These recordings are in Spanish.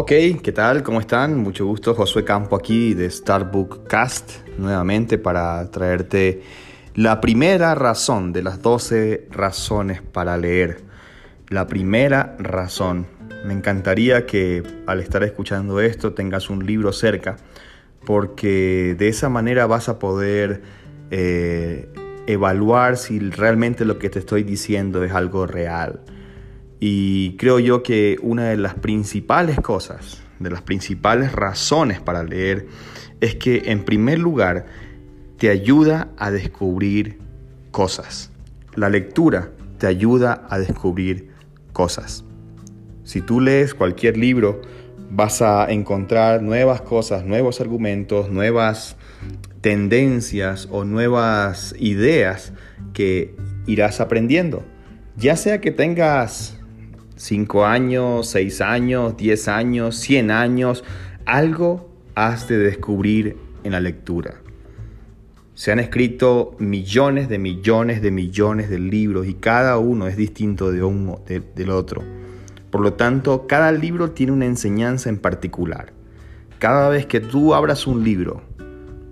Ok, ¿qué tal? ¿Cómo están? Mucho gusto, Josué Campo aquí de Starbook Cast, nuevamente para traerte la primera razón de las 12 razones para leer. La primera razón. Me encantaría que al estar escuchando esto tengas un libro cerca, porque de esa manera vas a poder eh, evaluar si realmente lo que te estoy diciendo es algo real. Y creo yo que una de las principales cosas, de las principales razones para leer, es que en primer lugar te ayuda a descubrir cosas. La lectura te ayuda a descubrir cosas. Si tú lees cualquier libro, vas a encontrar nuevas cosas, nuevos argumentos, nuevas tendencias o nuevas ideas que irás aprendiendo. Ya sea que tengas 5 años, 6 años, 10 años, 100 años, algo has de descubrir en la lectura. Se han escrito millones de millones de millones de libros y cada uno es distinto de uno del otro. Por lo tanto, cada libro tiene una enseñanza en particular. Cada vez que tú abras un libro,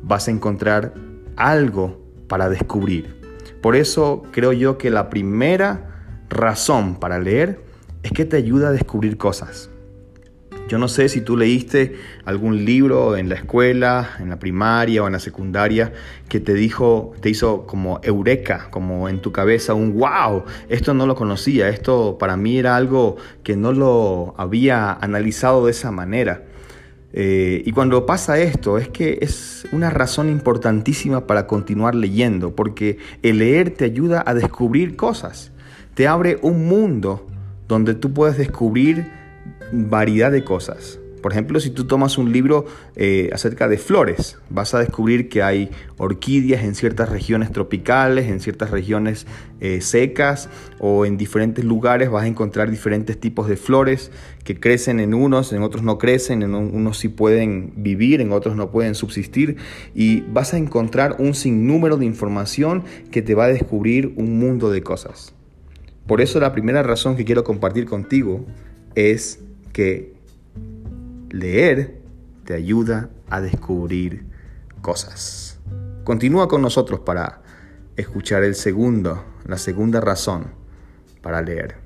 vas a encontrar algo para descubrir. Por eso creo yo que la primera razón para leer es que te ayuda a descubrir cosas. Yo no sé si tú leíste algún libro en la escuela, en la primaria o en la secundaria que te dijo, te hizo como eureka, como en tu cabeza un wow, esto no lo conocía, esto para mí era algo que no lo había analizado de esa manera. Eh, y cuando pasa esto es que es una razón importantísima para continuar leyendo, porque el leer te ayuda a descubrir cosas, te abre un mundo donde tú puedes descubrir variedad de cosas. Por ejemplo, si tú tomas un libro eh, acerca de flores, vas a descubrir que hay orquídeas en ciertas regiones tropicales, en ciertas regiones eh, secas o en diferentes lugares vas a encontrar diferentes tipos de flores que crecen en unos, en otros no crecen, en unos sí pueden vivir, en otros no pueden subsistir y vas a encontrar un sinnúmero de información que te va a descubrir un mundo de cosas. Por eso la primera razón que quiero compartir contigo es que leer te ayuda a descubrir cosas. Continúa con nosotros para escuchar el segundo, la segunda razón para leer.